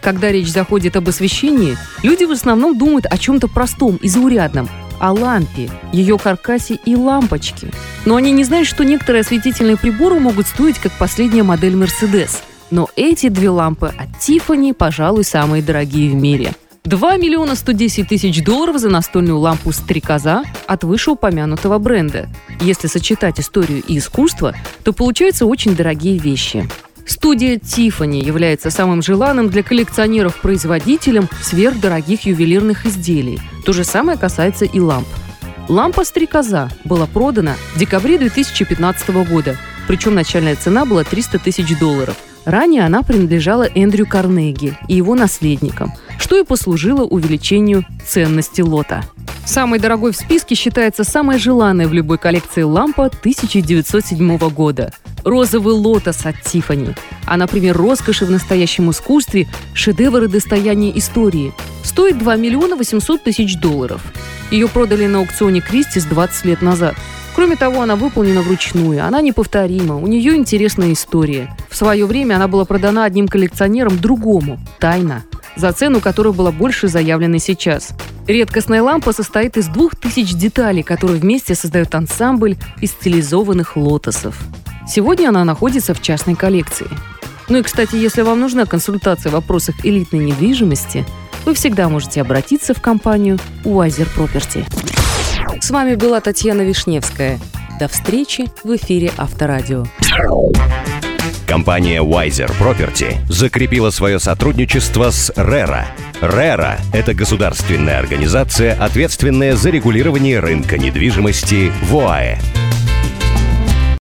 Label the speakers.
Speaker 1: Когда речь заходит об освещении, люди в основном думают о чем-то простом и заурядном, о лампе, ее каркасе и лампочке. Но они не знают, что некоторые осветительные приборы могут стоить как последняя модель Mercedes. Но эти две лампы от Tiffany, пожалуй, самые дорогие в мире – 2 миллиона 110 тысяч долларов за настольную лампу «Стрекоза» от вышеупомянутого бренда. Если сочетать историю и искусство, то получаются очень дорогие вещи. Студия Tiffany является самым желанным для коллекционеров производителем сверхдорогих ювелирных изделий. То же самое касается и ламп. Лампа «Стрекоза» была продана в декабре 2015 года, причем начальная цена была 300 тысяч долларов. Ранее она принадлежала Эндрю Карнеги и его наследникам, что и послужило увеличению ценности лота. Самой дорогой в списке считается самая желанная в любой коллекции лампа 1907 года – розовый лотос от Тифани. А, например, роскоши в настоящем искусстве – шедевры достояния истории. Стоит 2 миллиона 800 тысяч долларов. Ее продали на аукционе Кристис 20 лет назад – Кроме того, она выполнена вручную, она неповторима, у нее интересная история. В свое время она была продана одним коллекционером другому, тайно, за цену которой была больше заявленной сейчас. Редкостная лампа состоит из двух тысяч деталей, которые вместе создают ансамбль из стилизованных лотосов. Сегодня она находится в частной коллекции. Ну и, кстати, если вам нужна консультация в вопросах элитной недвижимости, вы всегда можете обратиться в компанию Wiser Property. С вами была Татьяна Вишневская. До встречи в эфире Авторадио.
Speaker 2: Компания Wiser Property закрепила свое сотрудничество с RERA. RERA – это государственная организация, ответственная за регулирование рынка недвижимости в ОАЭ.